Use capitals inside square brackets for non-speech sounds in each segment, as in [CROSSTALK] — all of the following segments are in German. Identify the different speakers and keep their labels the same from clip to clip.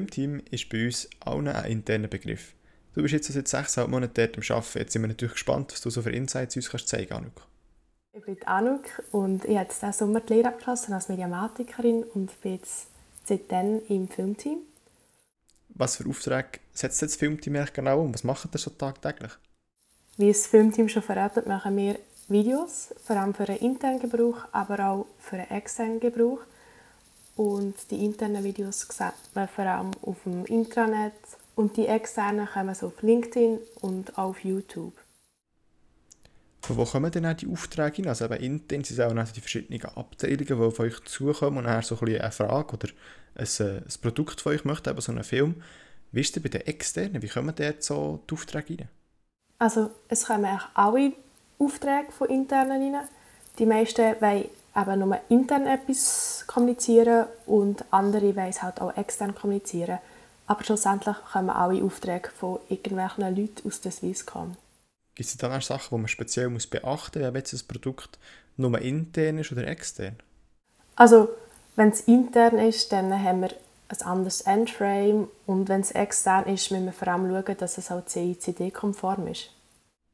Speaker 1: Filmteam ist bei uns allen ein interner Begriff. Du bist jetzt seit sechseinhalb Monaten dort am Arbeiten. Jetzt sind wir natürlich gespannt, was du so für Insights uns kannst zeigen kannst, Anuk.
Speaker 2: Ich bin Anuk und ich habe jetzt diesen Sommer die Lehre abgeschlossen als Mediamatikerin und bin jetzt seitdem im Filmteam.
Speaker 1: Was für Aufträge setzt das Filmteam eigentlich genau um? Was macht ihr so tagtäglich?
Speaker 2: Wie das Filmteam schon verratet, machen wir Videos, vor allem für den internen Gebrauch, aber auch für den externen Gebrauch. Und die internen Videos sieht man vor allem auf dem Intranet und die externen kommen so auf LinkedIn und auch auf YouTube.
Speaker 1: Von wo kommen denn auch die Aufträge hin? Also eben intern sind es auch die verschiedenen Abteilungen, die auf euch zukommen und dann so ein bisschen eine Frage oder ein, äh, ein Produkt von euch möchten, eben so einen Film. Wie ist es bei den externen? Wie kommen dort so die Aufträge rein?
Speaker 2: Also es kommen eigentlich alle Aufträge von internen rein. Die meisten wollen eben nur intern etwas kommunizieren und andere es halt auch extern kommunizieren. Aber schlussendlich kommen alle Aufträge von irgendwelchen Leuten aus der Swisscom.
Speaker 1: Gibt es dann auch Sachen, die man speziell muss beachten muss, wenn jetzt ein Produkt nur intern ist oder extern?
Speaker 2: Also, wenn es intern ist, dann haben wir ein anderes Endframe und wenn es extern ist, müssen wir vor allem schauen, dass es auch CICD-konform ist.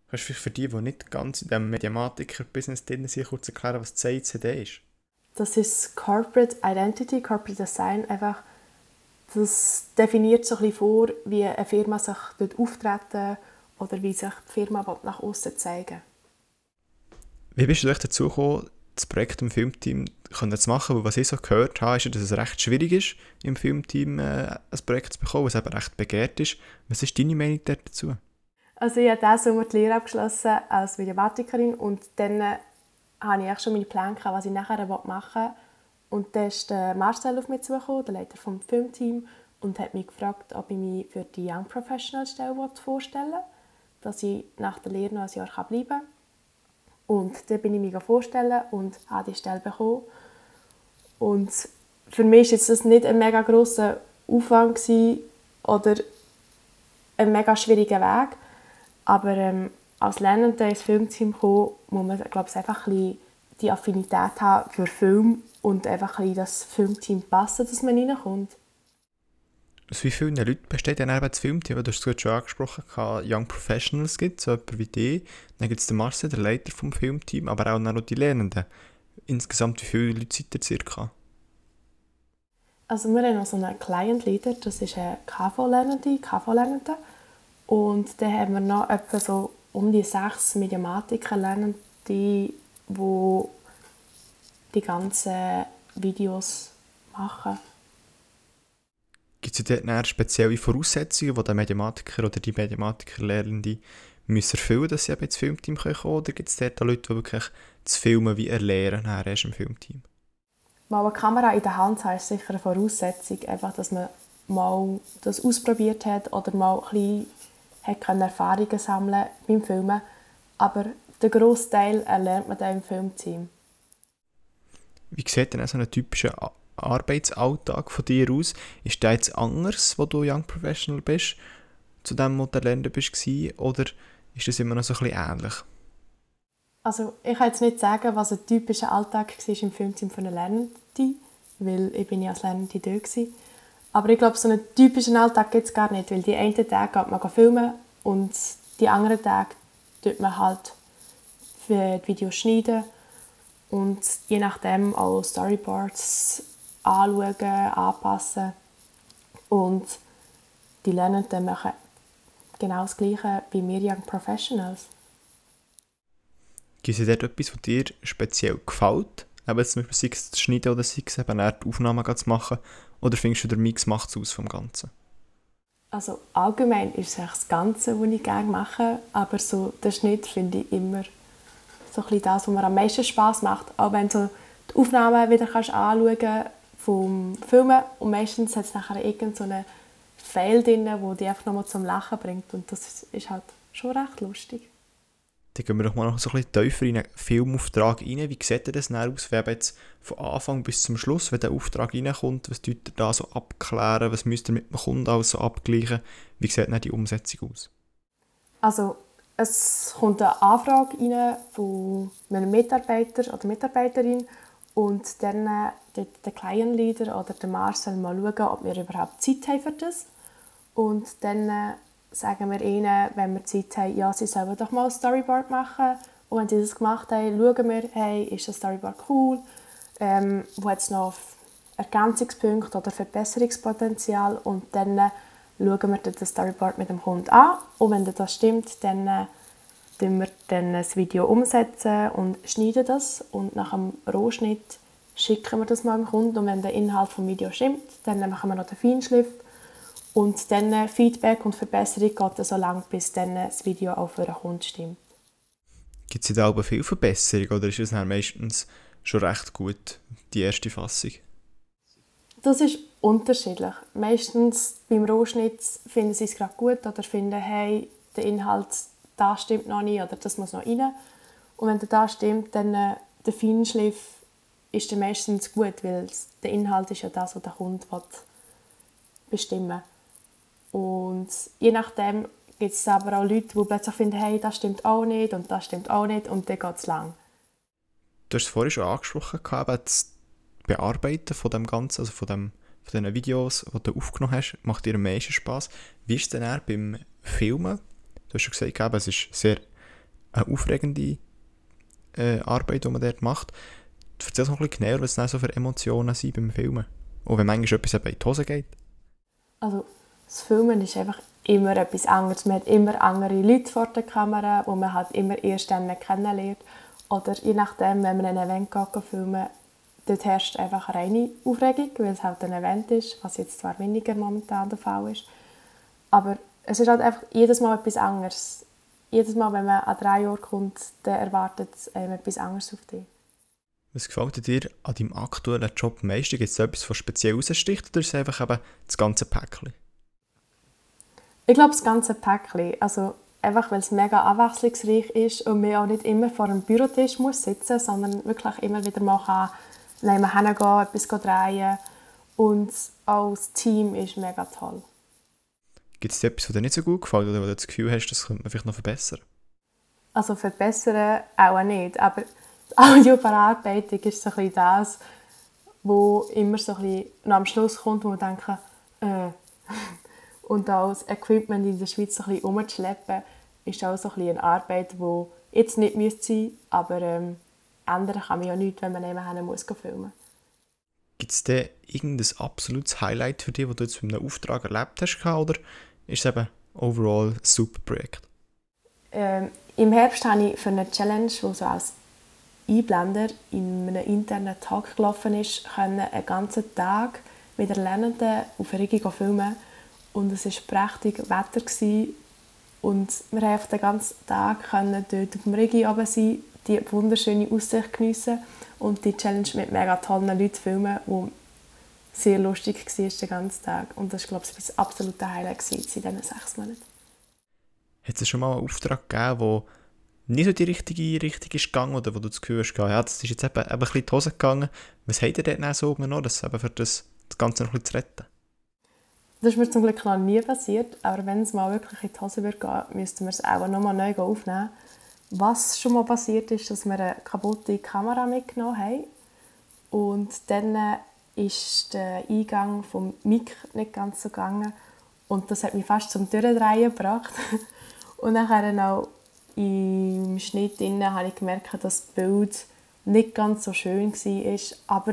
Speaker 1: Kannst du für die, die nicht ganz in diesem Mediamatiker-Business drin sind, kurz erklären, was CICD ist?
Speaker 2: Das ist Corporate Identity, Corporate Design. Einfach, das definiert so ein bisschen vor, wie eine Firma sich dort auftreten oder wie sich die Firma nach außen zeigen
Speaker 1: Wie bist du dazu gekommen, das Projekt im Filmteam zu machen? Weil was ich so gehört habe, ist, dass es recht schwierig ist, im Filmteam äh, ein Projekt zu bekommen, was eben recht begehrt ist. Was ist deine Meinung dazu?
Speaker 2: Also ich habe diesen Sommer die Lehre abgeschlossen als Mediamatikerin und dann äh, hatte ich schon meine Pläne, was ich nachher machen will. Und dann ist Marcel auf mich zugekommen, der Leiter des Filmteams, und hat mich gefragt, ob ich mich für die Young Professional Stelle vorstellen will, dass ich nach der Lehre noch ein Jahr bleiben kann. Und dann bin ich mich vorstellen und habe die Stelle bekommen. Und für mich war das nicht ein mega grosser Aufwand oder ein mega schwieriger Weg. Aber ähm, als Lernender ins Filmteam kommen, muss man glaube ich, einfach ein die Affinität haben für Film und einfach ein das Filmteam passen, dass man reinkommt.
Speaker 1: Aus wie vielen Leuten besteht denn das Filmteam? Du hast es schon angesprochen, Young Professionals gibt, so jemand wie die. Dann gibt es den Marcel, der Leiter vom Filmteam, aber auch noch die Lernenden. Insgesamt, wie viele Leute seid ihr circa?
Speaker 2: Also wir haben noch so einen Client Leader, das ist eine KV-Lernende, KV-Lernende. Und dann haben wir noch etwa so um die sechs Mediamatiker lernen, die, die die ganzen Videos machen.
Speaker 1: Gibt es dort spezielle Voraussetzungen, die der Mediamatiker oder die Mediamatiker-Lernende müssen erfüllen dass sie eben ins Filmteam kommen können? Oder gibt es dort Leute, die wirklich das Filmen wie erlernen, erst im Filmteam?
Speaker 2: Mal eine Kamera in der Hand haben, ist sicher eine Voraussetzung. Einfach, dass man mal das ausprobiert hat oder mal ein bisschen hat Erfahrungen sammeln beim Filmen, aber den grossen Teil erlernt man dann im Filmteam.
Speaker 1: Wie sieht denn so ein typischer Arbeitsalltag von dir aus? Ist der jetzt anders, wo du Young Professional bist, zu dem, wo du Lerner bist, oder ist das immer noch so ein bisschen ähnlich?
Speaker 2: Also ich kann jetzt nicht sagen, was ein typischer Alltag war im Filmteam von einer Lernenden, weil ich bin ja als Lernende da war. Aber ich glaube, so einen typischen Alltag gibt es gar nicht, weil die einen Tage geht man filmen und die anderen Tage tut man halt für die Videos schneiden und je nachdem auch Storyboards anschauen, anpassen. Und die Lernenden machen genau das Gleiche wie wir Young Professionals.
Speaker 1: Gibt es dort etwas, was dir speziell gefällt? Eben zum Beispiel sei es zu schneiden oder sei es eben die Aufnahmen zu machen, oder findest du, der Mix macht es aus vom Ganzen?
Speaker 2: Also allgemein ist es das Ganze, was ich gerne mache, aber so der Schnitt finde ich immer so ein das, was mir am meisten Spaß macht. Auch wenn du die Aufnahmen wieder kannst anschauen vom Filmen und meistens hat es nachher irgend so Fail drin, der dich einfach nochmal zum Lachen bringt und das ist halt schon recht lustig.
Speaker 1: Dann gehen wir doch mal noch so ein bisschen tiefer in einen Filmauftrag rein. Wie sieht das denn aus, wenn jetzt von Anfang bis zum Schluss, wenn der Auftrag reinkommt, was tut ihr da so abklären, was müsst ihr mit dem Kunden alles so abgleichen? Wie sieht dann die Umsetzung aus?
Speaker 2: Also es kommt eine Anfrage rein von einem Mitarbeiter oder Mitarbeiterin und dann äh, der Client Leader oder der Marcel mal schauen, ob wir überhaupt Zeit haben für das. Und dann äh, sagen wir ihnen, wenn wir Zeit haben, ja, sie sollen doch mal ein Storyboard machen. Und wenn sie das gemacht haben, schauen wir, hey, ist das Storyboard cool? Ähm, wo hat es noch Ergänzungspunkte oder Verbesserungspotenzial? Und dann äh, schauen wir das Storyboard mit dem Kunden an. Und wenn das stimmt, dann äh, setzen wir dann das Video umsetzen und schneiden das. Und nach dem Rohschnitt schicken wir das mal dem Kunden. Und wenn der Inhalt vom Video stimmt, dann machen wir noch den Feinschliff und dann äh, Feedback und Verbesserung geht so lange, bis dann äh, das Video auch für den Kunden stimmt.
Speaker 1: Gibt es da aber viel Verbesserung oder ist es dann meistens schon recht gut, die erste Fassung?
Speaker 2: Das ist unterschiedlich. Meistens beim Rohschnitt finden sie es gerade gut oder finden, hey, der Inhalt, da stimmt noch nicht oder das muss noch rein. Und wenn der da stimmt, dann äh, der Feinschliff ist dann meistens gut, weil der Inhalt ist ja das, was der Kunde bestimmen will. Und je nachdem gibt es aber auch Leute, die plötzlich finden, hey, das stimmt auch nicht und das stimmt auch nicht und dann geht es lang.
Speaker 1: Du hast es vorhin schon angesprochen, das Bearbeiten von dem Ganzen, also von, dem, von den Videos, die du aufgenommen hast, macht dir am meisten Spass. Wie ist es denn beim Filmen? Du hast schon gesagt, es ist sehr eine aufregende äh, Arbeit, die man dort macht. Erzähl uns noch ein bisschen näher, was es so für Emotionen sind beim Filmen. Und wenn manchmal etwas in die Hose geht.
Speaker 2: Also das Filmen ist einfach immer etwas anderes. Man hat immer andere Leute vor der Kamera, wo man halt immer erst dann kennenlernt. Oder je nachdem, wenn man ein Event geht, filmen dort herrscht einfach reine Aufregung, weil es halt ein Event ist, was jetzt zwar weniger momentan der Fall ist. Aber es ist halt einfach jedes Mal etwas anderes. Jedes Mal, wenn man an drei Jahre kommt, dann erwartet es etwas anderes auf dich.
Speaker 1: Was gefällt dir an deinem aktuellen Job am meisten? Gibt es etwas, was speziell raussticht oder ist es einfach eben das ganze Päckchen?
Speaker 2: Ich glaube, das ganze Päckchen. Also einfach, weil es mega abwechslungsreich ist und man auch nicht immer vor einem Bürotisch muss sitzen sondern wirklich immer wieder mal kann nebenan hingehen, etwas drehen und auch das Team ist mega toll.
Speaker 1: Gibt es etwas, was dir nicht so gut gefällt oder wo du das Gefühl hast, das könnte man vielleicht noch verbessern?
Speaker 2: Also verbessern auch nicht, aber die Audioverarbeitung ist so ein das, wo immer so ein bisschen am Schluss kommt, wo man denkt, äh, [LAUGHS] und auch das Equipment in der Schweiz ein bisschen umzuschleppen, ist auch so ein eine Arbeit, die jetzt nicht sein müsste, aber ähm, ändern kann man ja nichts, wenn man nebenher muss filmen
Speaker 1: Gibt es denn irgendein absolutes Highlight für dich, das du jetzt mit einem Auftrag erlebt hast? Oder ist es eben overall ein super Projekt?
Speaker 2: Ähm, Im Herbst habe ich für eine Challenge, die so als Einblender in einem internen Tag gelaufen ist, können einen ganzen Tag mit Lernenden auf Rigi filmen und es war prächtig Wetter. Gewesen. Und wir konnten den ganzen Tag können dort auf dem Rigi sein, die wunderschöne Aussicht geniessen und die Challenge mit mega tollen Leuten filmen, die sehr lustig war den ganzen Tag. Und das war, glaube ich, das absolute Highlight in diesen sechs Monaten.
Speaker 1: Hat es schon mal einen Auftrag gegeben, der nicht so die richtige Richtung ist gegangen oder wo du das Gefühl hast, ja, das ist jetzt eben, eben ein bisschen in die Hose gegangen. Was habt ihr so genommen, das eben für das, das Ganze noch ein bisschen zu retten?
Speaker 2: Das ist mir zum Glück noch nie passiert, aber wenn es mal wirklich in die Hose wird gehen, müssten wir es auch noch mal neu aufnehmen. Was schon mal passiert ist, dass wir eine kaputte Kamera mitgenommen haben und dann äh, ist der Eingang vom Mic nicht ganz so gegangen und das hat mich fast zum Durchdrehen gebracht. [LAUGHS] und dann auch im Schnitt habe ich gemerkt, dass das Bild nicht ganz so schön war, aber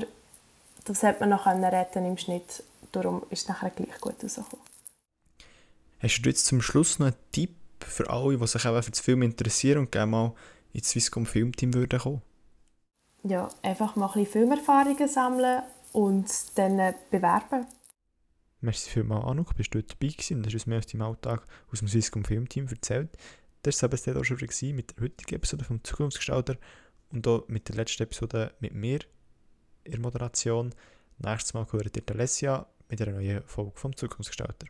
Speaker 2: das hat man noch retten im Schnitt darum ist es nachher gleich gut rausgekommen.
Speaker 1: Hast du jetzt zum Schluss noch einen Tipp für alle, die sich auch für das Film interessieren und gerne mal ins Swisscom Filmteam würden kommen?
Speaker 2: Ja, einfach mal ein bisschen Filmerfahrungen sammeln und dann äh, bewerben.
Speaker 1: Merci vielmals, Anuk, bist du dort dabei gewesen und hast uns mehr aus deinem Alltag aus dem Swisscom Filmteam erzählt. Das war es auch schon mit der heutigen Episode vom Zukunftsgestalter und auch mit der letzten Episode mit mir in der Moderation. Nächstes Mal hören ihr Alessia mit einer neuen Folge vom Zukunftsgestalter.